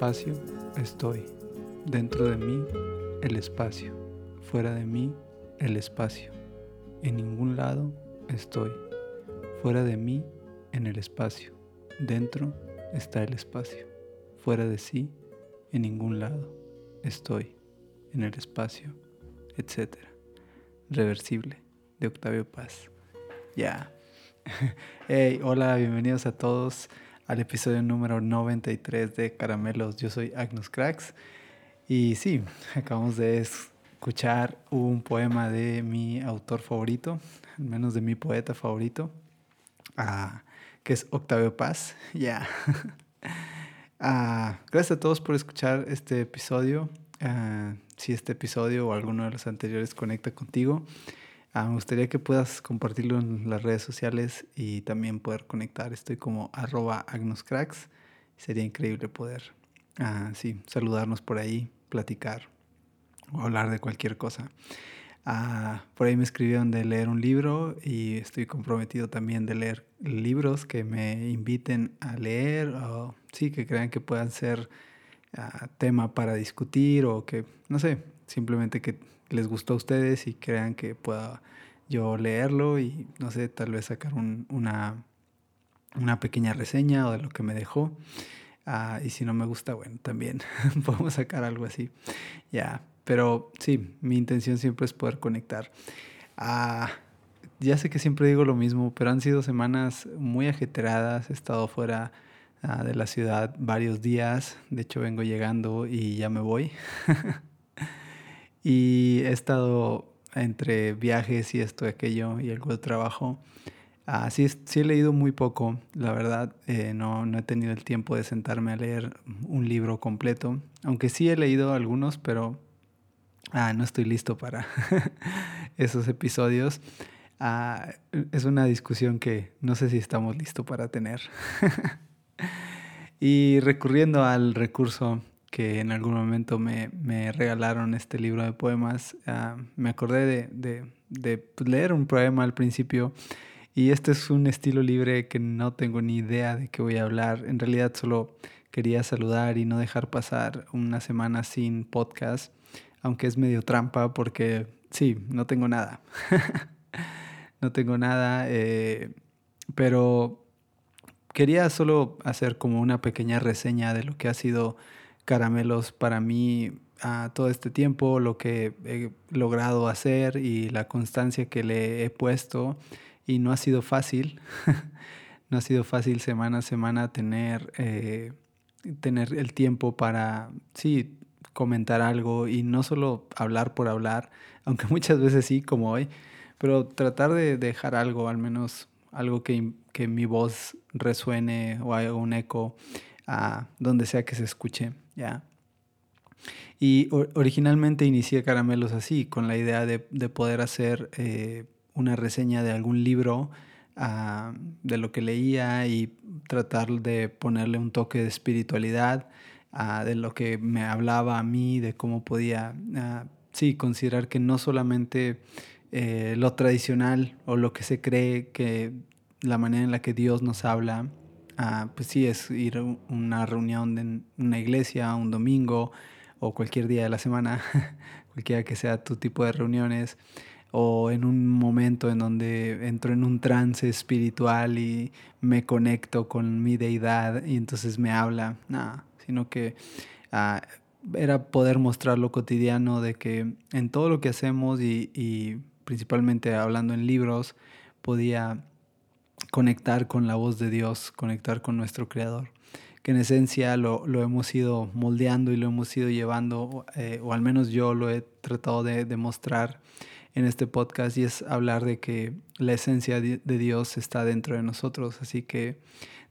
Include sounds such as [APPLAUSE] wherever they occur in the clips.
espacio estoy. Dentro de mí, el espacio. Fuera de mí, el espacio. En ningún lado estoy. Fuera de mí, en el espacio. Dentro está el espacio. Fuera de sí, en ningún lado estoy. En el espacio, etc. Reversible, de Octavio Paz. Ya. [LAUGHS] hey, hola, bienvenidos a todos al episodio número 93 de Caramelos. Yo soy Agnus Cracks. Y sí, acabamos de escuchar un poema de mi autor favorito, al menos de mi poeta favorito, uh, que es Octavio Paz. [LAUGHS] Ya. Uh, [LAUGHS] gracias a todos por escuchar este episodio. Uh, si este episodio o alguno de los anteriores conecta contigo, Ah, me gustaría que puedas compartirlo en las redes sociales y también poder conectar. Estoy como arroba agnoscracks. Sería increíble poder, ah, sí, saludarnos por ahí, platicar o hablar de cualquier cosa. Ah, por ahí me escribieron de leer un libro y estoy comprometido también de leer libros que me inviten a leer o sí, que crean que puedan ser tema para discutir o que, no sé, simplemente que les gustó a ustedes y crean que pueda yo leerlo y no sé, tal vez sacar una, una pequeña reseña o de lo que me dejó. Ah, y si no me gusta, bueno, también [LAUGHS] podemos sacar algo así. Ya, pero sí, mi intención siempre es poder conectar. Ah, ya sé que siempre digo lo mismo, pero han sido semanas muy ajeteradas. He estado fuera ah, de la ciudad varios días. De hecho, vengo llegando y ya me voy. [LAUGHS] Y he estado entre viajes y esto y aquello y algo de trabajo. Ah, sí, he leído muy poco, la verdad. Eh, no, no he tenido el tiempo de sentarme a leer un libro completo. Aunque sí he leído algunos, pero ah, no estoy listo para [LAUGHS] esos episodios. Ah, es una discusión que no sé si estamos listos para tener. [LAUGHS] y recurriendo al recurso que en algún momento me, me regalaron este libro de poemas, ah, me acordé de, de, de, leer un poema al principio y este es un estilo libre que no tengo ni idea de qué voy a hablar. En realidad solo quería saludar y no dejar pasar una semana sin podcast, aunque es medio trampa porque sí, no tengo nada. [LAUGHS] no tengo nada, eh, pero quería solo hacer como una pequeña reseña de lo que ha sido caramelos para mí a todo este tiempo, lo que he logrado hacer y la constancia que le he puesto. Y no ha sido fácil, [LAUGHS] no ha sido fácil semana a semana tener, eh, tener el tiempo para, sí, comentar algo y no solo hablar por hablar, [LAUGHS] aunque muchas veces sí, como hoy, pero tratar de dejar algo, al menos algo que, que mi voz resuene o haga un eco a donde sea que se escuche. ¿ya? Y originalmente inicié Caramelos así, con la idea de, poder hacer eh, una reseña de algún libro, ah, de lo que leía y tratar de ponerle un toque de espiritualidad, ah, de lo que me hablaba a mí, de cómo podía, ah, sí, considerar que no solamente eh, lo tradicional o lo que se cree que la manera en la que Dios nos habla pues sí, es ir a una reunión en una iglesia un domingo o cualquier día de la semana, [LAUGHS] cualquiera que sea tu tipo de reuniones, o en un momento en donde entro en un trance espiritual y me conecto con mi deidad y entonces me habla, nada, sino que ah, era poder mostrar lo cotidiano de que en todo lo que hacemos y principalmente hablando en libros, podía conectar con la voz de Dios, conectar con nuestro Creador, que en esencia lo, hemos ido moldeando y lo hemos ido llevando, eh, o al menos yo lo he tratado de demostrar en este podcast, y es hablar de que la esencia de Dios está dentro de nosotros, así que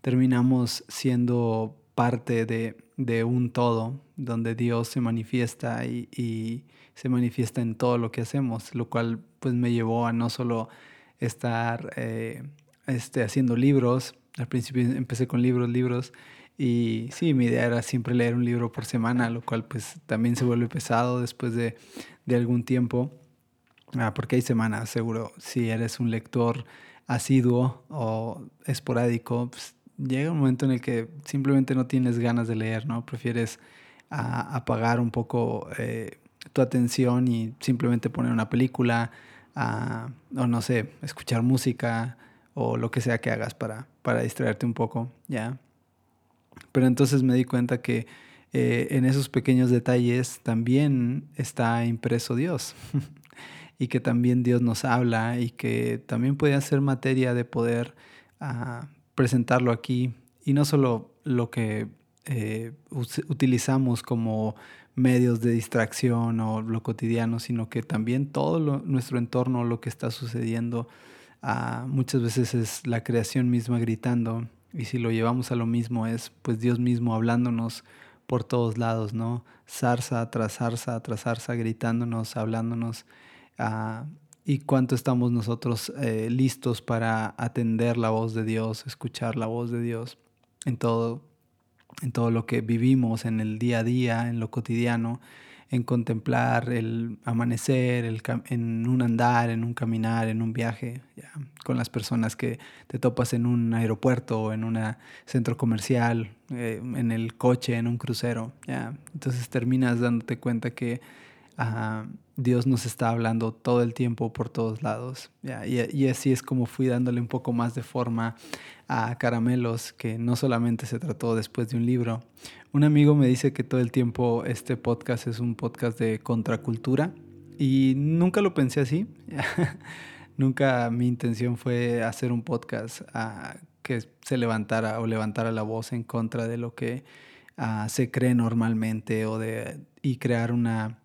terminamos siendo parte de, un todo, donde Dios se manifiesta y, se manifiesta en todo lo que hacemos, lo cual pues me llevó a no solo estar... Eh, este, haciendo libros. Al principio empecé con libros, libros. Y sí, mi idea era siempre leer un libro por semana, lo cual pues también se vuelve pesado después de, de algún tiempo. Ah, porque hay semanas, seguro, si eres un lector asiduo o esporádico, pues, llega un momento en el que simplemente no tienes ganas de leer, ¿no? Prefieres apagar un poco eh, tu atención y simplemente poner una película, o no sé, escuchar música o lo que sea que hagas para, para distraerte un poco, ¿ya? Pero entonces me di cuenta que eh, en esos pequeños detalles también está impreso Dios. [LAUGHS] y que también Dios nos habla y que también puede ser materia de poder ah, presentarlo aquí. Y no solo lo que eh, utilizamos como medios de distracción o lo cotidiano, sino que también todo nuestro entorno, lo que está sucediendo, ah, muchas veces es la creación misma gritando. Y si lo llevamos a lo mismo es pues Dios mismo hablándonos por todos lados, ¿no? Zarza tras zarza tras zarza, gritándonos, hablándonos. Ah, y cuánto estamos nosotros eh, listos para atender la voz de Dios, escuchar la voz de Dios en todo, en todo lo que vivimos, en el día a día, en lo cotidiano, en contemplar el amanecer, el, en un andar, en un caminar, en un viaje, con las personas que te topas en un aeropuerto, en un centro comercial, eh, en el coche, en un crucero. ¿ya? Entonces terminas dándote cuenta que Dios nos está hablando todo el tiempo por todos lados. Y, así es como fui dándole un poco más de forma a Caramelos, que no solamente se trató después de un libro. Un amigo me dice que todo el tiempo este podcast es un podcast de contracultura y nunca lo pensé así. [LAUGHS] nunca mi intención fue hacer un podcast ah, que se levantara o levantara la voz en contra de lo que ah, se cree normalmente o de, y crear una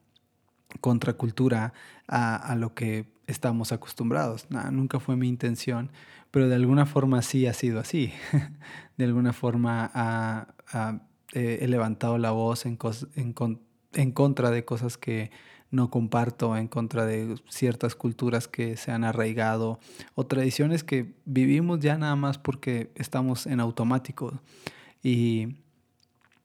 contracultura a, a lo que estamos acostumbrados. nunca fue mi intención, pero de alguna forma sí ha sido así. [LAUGHS] de alguna forma he levantado la voz en, en, en, contra de cosas que no comparto, en contra de ciertas culturas que se han arraigado o tradiciones que vivimos ya nada más porque estamos en automático. Y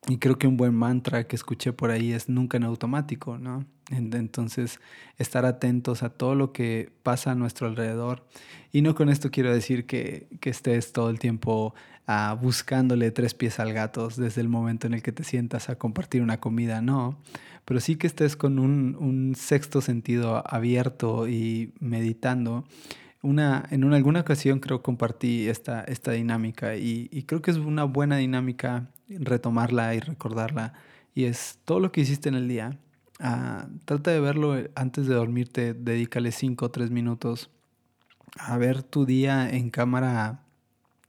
y creo que un buen mantra que escuché por ahí es nunca en automático, ¿no? Entonces, estar atentos a todo lo que pasa a nuestro alrededor. Y no con esto quiero decir que, que estés todo el tiempo ah, buscándole tres pies al gato desde el momento en el que te sientas a compartir una comida, no. Pero sí que estés con un, un sexto sentido abierto y meditando una, en una, alguna ocasión creo compartí esta, esta dinámica y, y, creo que es una buena dinámica retomarla y recordarla. Y es todo lo que hiciste en el día. Ah, trata de verlo antes de dormirte, dedícale 5 o 3 minutos a ver tu día en cámara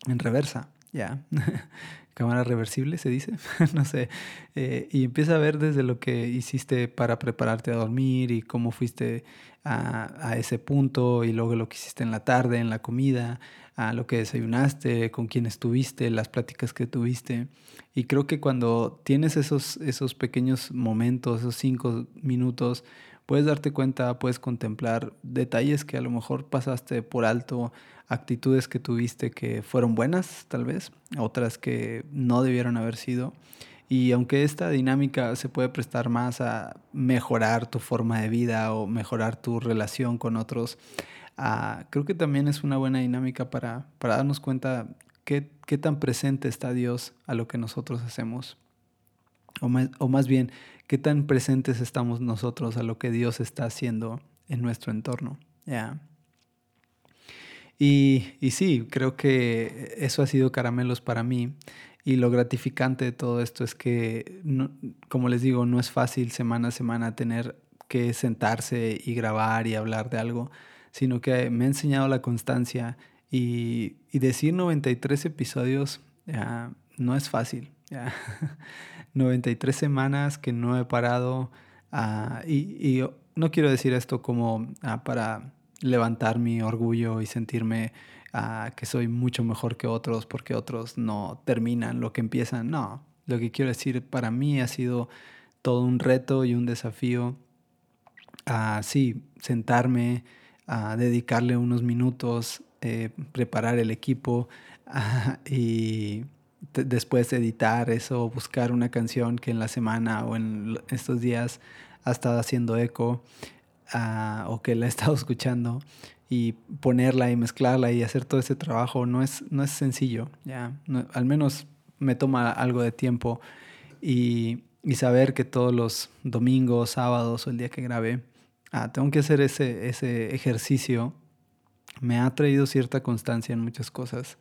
en reversa, ya. [LAUGHS] cámara reversible se dice, [LAUGHS] no sé. Eh, y empieza a ver desde lo que hiciste para prepararte a dormir y cómo fuiste a, a, ese punto y luego lo que hiciste en la tarde, en la comida, a lo que desayunaste, con quién estuviste, las pláticas que tuviste. Y creo que cuando tienes esos, esos pequeños momentos, esos cinco minutos, puedes darte cuenta, puedes contemplar detalles que a lo mejor pasaste por alto, actitudes que tuviste que fueron buenas, tal vez, otras que no debieron haber sido. Y aunque esta dinámica se puede prestar más a mejorar tu forma de vida o mejorar tu relación con otros, Ah, creo que también es una buena dinámica para, darnos cuenta qué, qué, tan presente está Dios a lo que nosotros hacemos. O más, o más bien, qué tan presentes estamos nosotros a lo que Dios está haciendo en nuestro entorno. Y, y, sí, creo que eso ha sido caramelos para mí. Y lo gratificante de todo esto es que, como les digo, no es fácil semana a semana tener que sentarse y grabar y hablar de algo sino que me ha enseñado la constancia y, y decir 93 episodios no es fácil. [LAUGHS] 93 semanas que no he parado ah, y, no quiero decir esto como ah, para levantar mi orgullo y sentirme ah, que soy mucho mejor que otros porque otros no terminan lo que empiezan. No, lo que quiero decir para mí ha sido todo un reto y un desafío. sí, sentarme, a dedicarle unos minutos, eh, preparar el equipo [LAUGHS] y después editar eso, buscar una canción que en la semana o en estos días ha estado haciendo eco. ah, o que la he [LAUGHS] estado escuchando y ponerla y mezclarla y hacer todo ese trabajo no es, no es sencillo, ya, al menos me toma algo de tiempo y, y, saber que todos los domingos, sábados o el día que grabé, ah, tengo que hacer ese, ese ejercicio, me ha traído cierta constancia en muchas cosas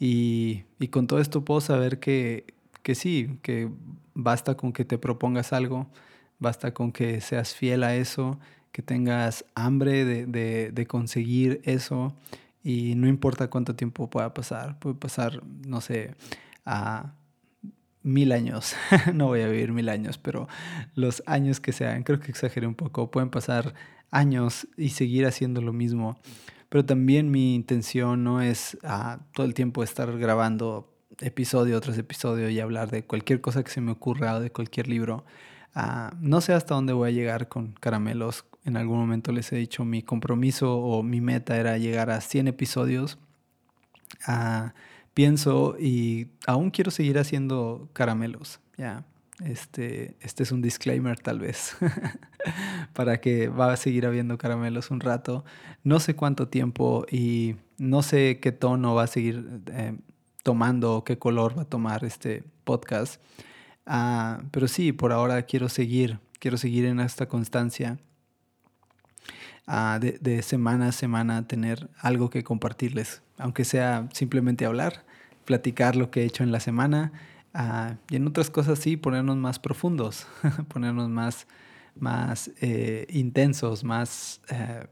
y, con todo esto puedo saber que, que sí, que basta con que te propongas algo, basta con que seas fiel a eso, que tengas hambre de, de, conseguir eso y no importa cuánto tiempo pueda pasar, puede pasar, no sé, a mil años, [LAUGHS] no voy a vivir mil años, pero los años que sean, creo que exageré un poco, pueden pasar años y seguir haciendo lo mismo. Pero también mi intención no es ah, todo el tiempo estar grabando episodio tras episodio y hablar de cualquier cosa que se me ocurra o de cualquier libro. Ah, no sé hasta dónde voy a llegar con caramelos. En algún momento les he dicho mi compromiso o mi meta era llegar a 100 episodios. Ah, pienso y aún quiero seguir haciendo caramelos. Ya, este, este es un disclaimer tal vez [LAUGHS] para que va a seguir habiendo caramelos un rato. No sé cuánto tiempo y no sé qué tono va a seguir eh, tomando, qué color va a tomar este podcast. Ah, pero sí, por ahora quiero seguir, quiero seguir en esta constancia ah, de, semana a semana tener algo que compartirles, aunque sea simplemente hablar, platicar lo que he hecho en la semana ah, y en otras cosas sí, ponernos más profundos, [LAUGHS] ponernos más, más eh, intensos, más... Eh,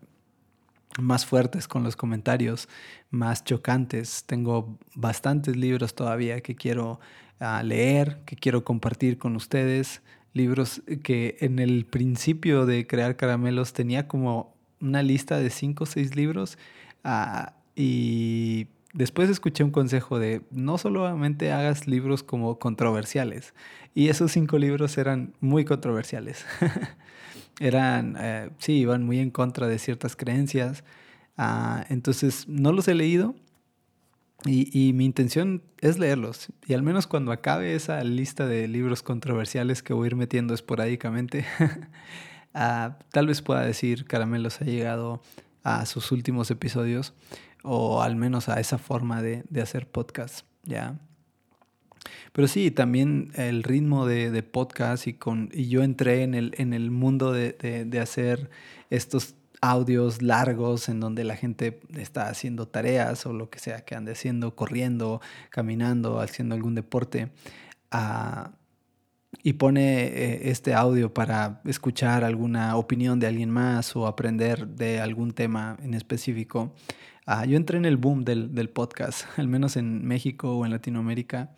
más fuertes con los comentarios, más chocantes. Tengo bastantes libros todavía que quiero ah, leer, que quiero compartir con ustedes. Libros que en el principio de crear caramelos tenía como una lista de cinco o seis libros ah, y después escuché un consejo de no solamente hagas libros como controversiales y esos cinco libros eran muy controversiales. [LAUGHS] eran, eh, sí, iban muy en contra de ciertas creencias. Ah, entonces, no los he leído y, mi intención es leerlos. Y al menos cuando acabe esa lista de libros controversiales que voy a ir metiendo esporádicamente, [LAUGHS] ah, tal vez pueda decir Caramelos ha llegado a sus últimos episodios o al menos a esa forma de, de hacer podcast, ¿ya? Pero sí, también el ritmo de, de podcast y, con, y yo entré en el, en el mundo de, de, hacer estos audios largos en donde la gente está haciendo tareas o lo que sea que ande haciendo, corriendo, caminando, haciendo algún deporte. Ah, y pone eh, este audio para escuchar alguna opinión de alguien más o aprender de algún tema en específico. Ah, yo entré en el boom del, del, podcast, [LAUGHS] al menos en México o en Latinoamérica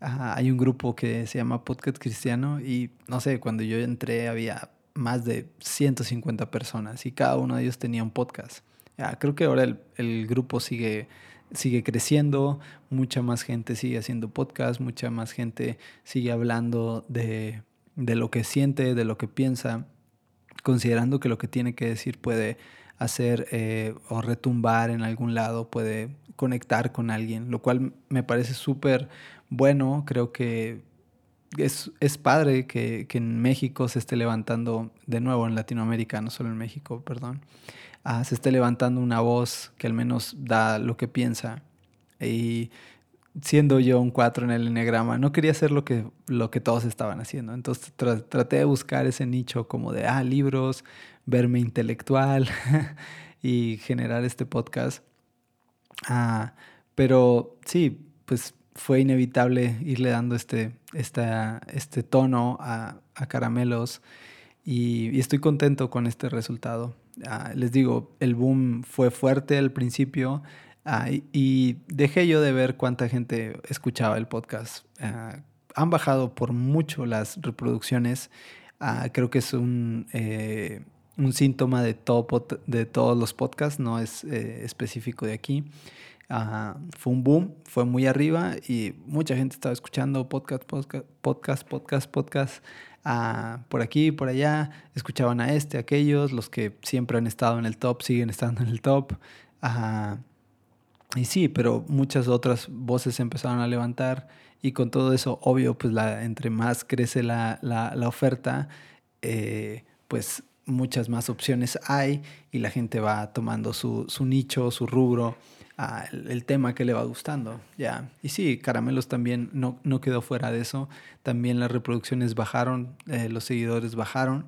hay un grupo que se llama Podcast Cristiano y no sé, cuando yo entré había más de 150 personas y cada uno de ellos tenía un podcast. creo que ahora el, el, grupo sigue, sigue creciendo, mucha más gente sigue haciendo podcast, mucha más gente sigue hablando de, de lo que siente, de lo que piensa, considerando que lo que tiene que decir puede hacer eh, o retumbar en algún lado, puede conectar con alguien, lo cual me parece súper bueno, creo que es, es padre que, que, en México se esté levantando, de nuevo en Latinoamérica, no solo en México, perdón, ah, se esté levantando una voz que al menos da lo que piensa. Y siendo yo un 4 en el enneagrama, no quería hacer lo que, lo que todos estaban haciendo. Entonces traté de buscar ese nicho como de, ah, libros, verme intelectual [LAUGHS] y generar este podcast. Ah, pero sí, pues fue inevitable irle dando este, este tono a, caramelos y, estoy contento con este resultado. Ah, les digo, el boom fue fuerte al principio ah, y, dejé yo de ver cuánta gente escuchaba el podcast. Ah, han bajado por mucho las reproducciones. creo que es un, eh, un síntoma de, todo, de todos los podcasts, no es eh, específico de aquí fue un boom, fue muy arriba y mucha gente estaba escuchando podcast, podcast, podcast, podcast, podcast ah, por aquí, por allá. Escuchaban a este, a aquellos, los que siempre han estado en el top siguen estando en el top. Y sí, pero muchas otras voces empezaron a levantar y con todo eso, obvio, pues la, entre más crece la, la, oferta, eh, pues muchas más opciones hay y la gente va tomando su, su nicho, su rubro, uh, el, tema que le va gustando. ya Y sí, Caramelos también no, no, quedó fuera de eso. También las reproducciones bajaron, eh, los seguidores bajaron.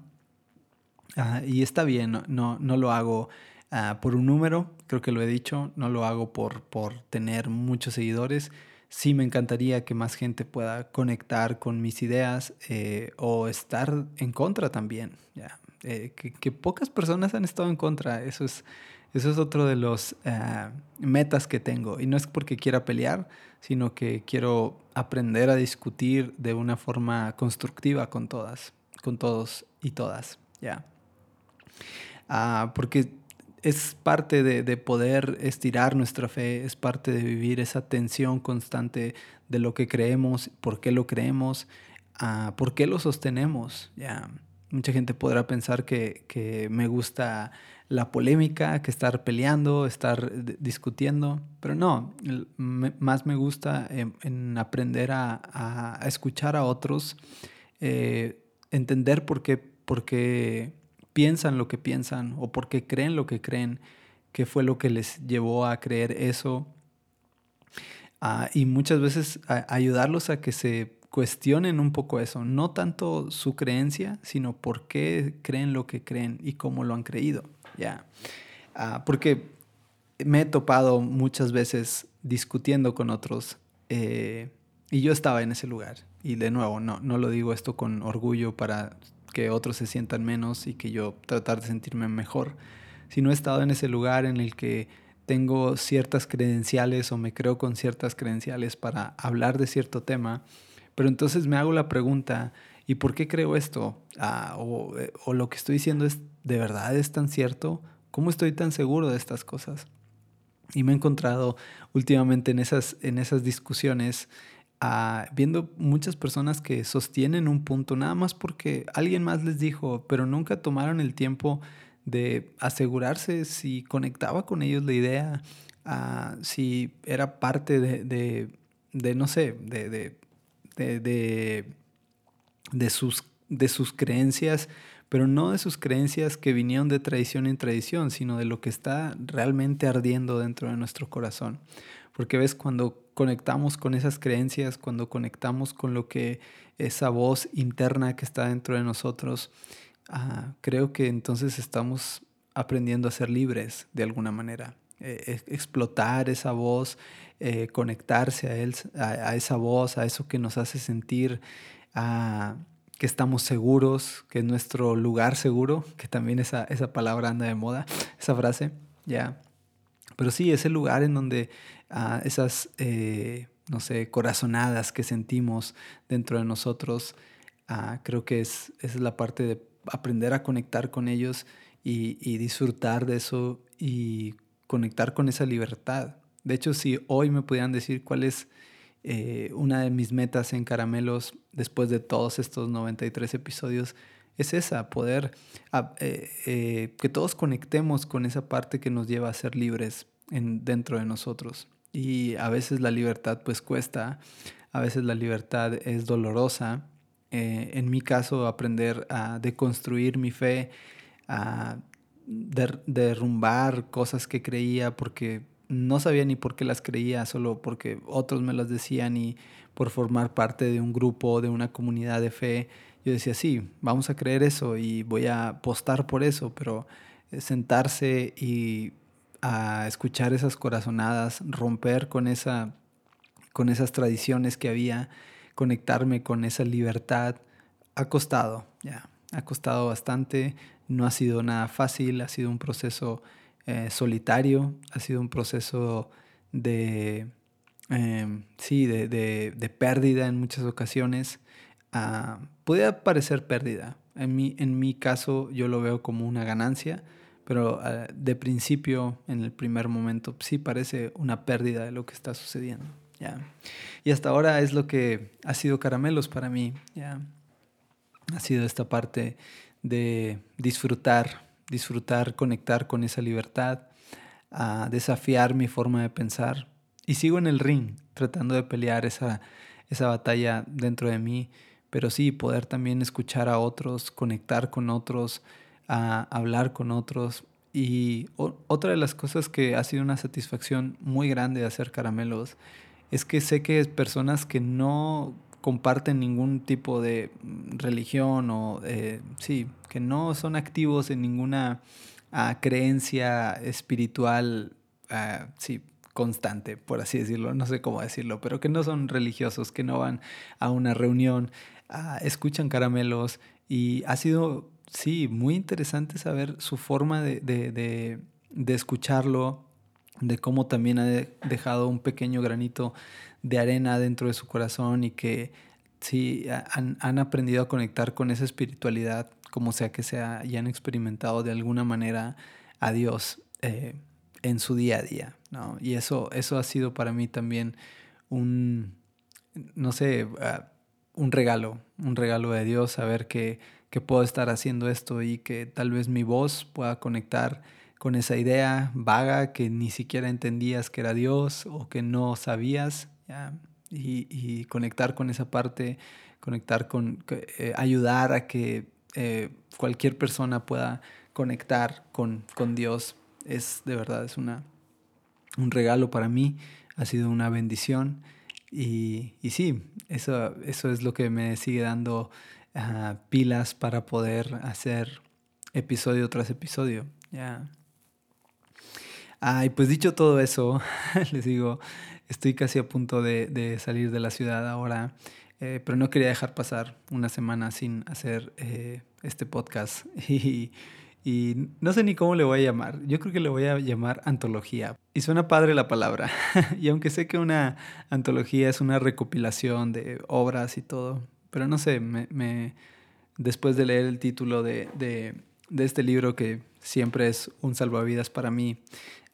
Uh, y está bien, no, no lo hago uh, por un número, creo que lo he dicho, no lo hago por, por tener muchos seguidores. Sí me encantaría que más gente pueda conectar con mis ideas eh, o estar en contra también. ¿ya? Eh, que, que, pocas personas han estado en contra, eso es, eso es otro de los uh, metas que tengo. Y no es porque quiera pelear, sino que quiero aprender a discutir de una forma constructiva con todas, con todos y todas. ¿ya? Uh, porque es parte de, de, poder estirar nuestra fe, es parte de vivir esa tensión constante de lo que creemos, por qué lo creemos, uh, por qué lo sostenemos. Mucha gente podrá pensar que, que, me gusta la polémica, que estar peleando, estar discutiendo, pero no, más me gusta en, en aprender a, a, escuchar a otros, eh, entender por qué, por qué piensan lo que piensan o por qué creen lo que creen, qué fue lo que les llevó a creer eso. Uh, y muchas veces ayudarlos a que se cuestionen un poco eso, no tanto su creencia, sino por qué creen lo que creen y cómo lo han creído. Ya. Uh, porque me he topado muchas veces discutiendo con otros eh, y yo estaba en ese lugar. Y de nuevo, no, no lo digo esto con orgullo para que otros se sientan menos y que yo tratar de sentirme mejor, sino he estado en ese lugar en el que tengo ciertas credenciales o me creo con ciertas credenciales para hablar de cierto tema pero entonces me hago la pregunta, ¿y por qué creo esto? Ah, o, eh, o, lo que estoy diciendo es, ¿de verdad es tan cierto? ¿Cómo estoy tan seguro de estas cosas? Y me he encontrado últimamente en esas, en esas discusiones ah, viendo muchas personas que sostienen un punto nada más porque alguien más les dijo, pero nunca tomaron el tiempo de asegurarse si conectaba con ellos la idea, uh, si era parte de, de, no sé, de, de, sus, de sus creencias, pero no de sus creencias que vinieron de tradición en tradición, sino de lo que está realmente ardiendo dentro de nuestro corazón. Porque ves, cuando conectamos con esas creencias, cuando conectamos con lo que esa voz interna que está dentro de nosotros, uh, creo que entonces estamos aprendiendo a ser libres de alguna manera. Eh, explotar esa voz, eh, conectarse a, él, a, esa voz, a eso que nos hace sentir que estamos seguros, que es nuestro lugar seguro, que también esa, esa palabra anda de moda, esa frase, ya. Pero sí, ese lugar en donde ah, esas, eh, no sé, corazonadas que sentimos dentro de nosotros, ah, creo que es, es la parte de aprender a conectar con ellos y, disfrutar de eso y conectar con esa libertad. De hecho, si hoy me pudieran decir cuál es eh, una de mis metas en Caramelos después de todos estos 93 episodios, es esa, poder ah, eh, eh, que todos conectemos con esa parte que nos lleva a ser libres en, dentro de nosotros. Y a veces la libertad pues cuesta, a veces la libertad es dolorosa. en mi caso, aprender a deconstruir mi fe, a derrumbar cosas que creía porque no sabía ni por qué las creía, solo porque otros me las decían y por formar parte de un grupo, de una comunidad de fe. Yo decía, sí, vamos a creer eso y voy a apostar por eso, pero eh, sentarse y a escuchar esas corazonadas, romper con, esa, con esas tradiciones que había, conectarme con esa libertad, ha costado, ya, ha costado bastante, no ha sido nada fácil, ha sido un proceso eh, solitario, ha sido un proceso de, eh, sí, de, de, de, pérdida en muchas ocasiones. Uh, puede parecer pérdida. En mi, en mi caso yo lo veo como una ganancia, pero uh, de principio, en el primer momento, sí parece una pérdida de lo que está sucediendo. ¿ya? Y hasta ahora es lo que ha sido caramelos para mí. ¿ya? Ha sido esta parte de disfrutar, disfrutar, conectar con esa libertad, a desafiar mi forma de pensar. Y sigo en el ring, tratando de pelear esa, esa batalla dentro de mí, pero sí poder también escuchar a otros, conectar con otros, hablar con otros. Y otra de las cosas que ha sido una satisfacción muy grande de hacer caramelos es que sé que personas que no comparten ningún tipo de religión o eh, sí, que no son activos en ninguna ah, creencia espiritual, ah, sí, constante, por así decirlo, no sé cómo decirlo, pero que no son religiosos, que no van a una reunión, ah, escuchan caramelos y ha sido, sí, muy interesante saber su forma de, de, de, escucharlo, de cómo también ha dejado un pequeño granito de arena dentro de su corazón y que sí han, han, aprendido a conectar con esa espiritualidad, como sea que sea, y han experimentado de alguna manera a Dios. Eh, en su día a día, ¿no? Y eso, eso ha sido para mí también un, no sé, ah, un regalo, un regalo de Dios, saber que, que puedo estar haciendo esto y que tal vez mi voz pueda conectar con esa idea vaga que ni siquiera entendías que era Dios o que no sabías, Y, conectar con esa parte, conectar con, eh, ayudar a que eh, cualquier persona pueda conectar con, con Dios es de verdad, es una, un regalo para mí, ha sido una bendición y, y sí, eso, eso es lo que me sigue dando ah, pilas para poder hacer episodio tras episodio. Ya. pues dicho todo eso, [LAUGHS] les digo, estoy casi a punto de, de salir de la ciudad ahora, eh, pero no quería dejar pasar una semana sin hacer eh, este podcast. [LAUGHS] Y, y no sé ni cómo le voy a llamar. Yo creo que le voy a llamar antología. Y suena padre la palabra. [LAUGHS] y aunque sé que una antología es una recopilación de obras y todo, pero no sé, me, después de leer el título de, de, este libro que siempre es un salvavidas para mí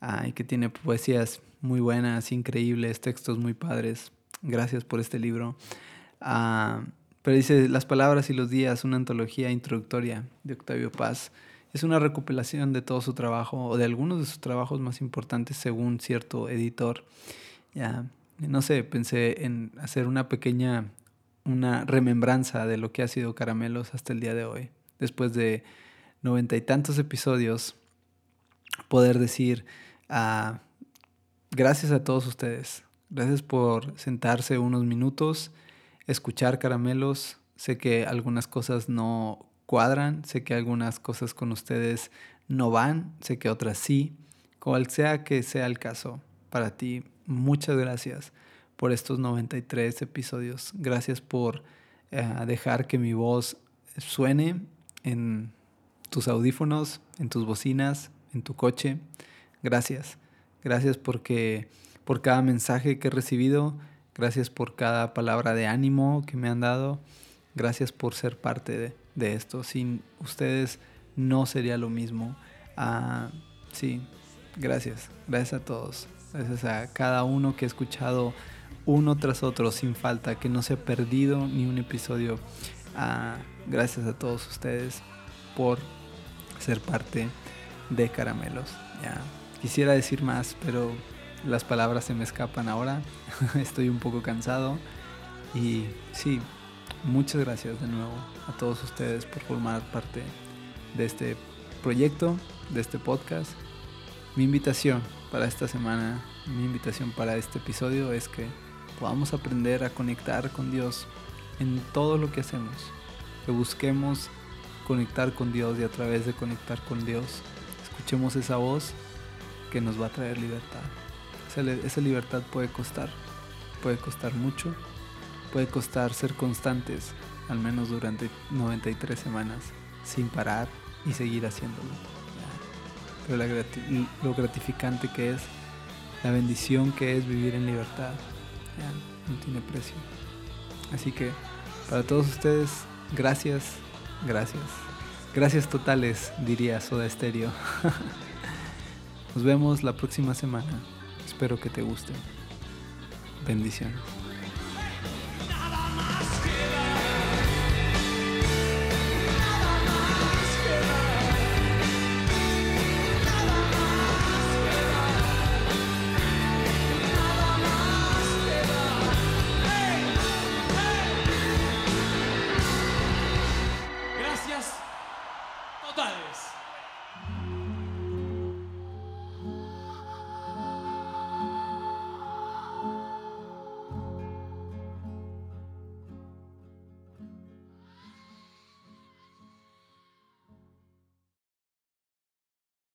ah, y que tiene poesías muy buenas, increíbles, textos muy padres. Gracias por este libro. Ah, pero dice Las palabras y los días, una antología introductoria de Octavio Paz. Es una recopilación de todo su trabajo o de algunos de sus trabajos más importantes según cierto editor. Ya, no sé, pensé en hacer una pequeña una remembranza de lo que ha sido Caramelos hasta el día de hoy. Después de noventa y tantos episodios, poder decir ah, gracias a todos ustedes. Gracias por sentarse unos minutos, escuchar Caramelos. Sé que algunas cosas no cuadran, sé que algunas cosas con ustedes no van, sé que otras sí. Cual sea que sea el caso para ti, muchas gracias por estos 93 episodios. Gracias por eh, dejar que mi voz suene en tus audífonos, en tus bocinas, en tu coche. Gracias. Gracias porque por cada mensaje que he recibido, gracias por cada palabra de ánimo que me han dado. Gracias por ser parte de, de esto. Sin ustedes no sería lo mismo. Ah, sí, gracias. Gracias a todos. Gracias a cada uno que ha escuchado uno tras otro sin falta, que no se ha perdido ni un episodio. Ah, gracias a todos ustedes por ser parte de Caramelos. Ya. Quisiera decir más, pero las palabras se me escapan ahora. [LAUGHS] Estoy un poco cansado. Y sí, Muchas gracias de nuevo a todos ustedes por formar parte de este proyecto, de este podcast. Mi invitación para esta semana, mi invitación para este episodio es que podamos aprender a conectar con Dios en todo lo que hacemos. Que busquemos conectar con Dios y a través de conectar con Dios, escuchemos esa voz que nos va a traer libertad. Esa, libertad puede costar, puede costar mucho, puede costar ser constantes, al menos durante 93 semanas, sin parar y seguir haciéndolo. Pero lo gratificante que es, la bendición que es vivir en libertad, no tiene precio. Así que para todos ustedes, gracias, gracias. Gracias totales, diría Soda Stereo. [LAUGHS] Nos vemos la próxima semana. Espero que te guste. Bendiciones.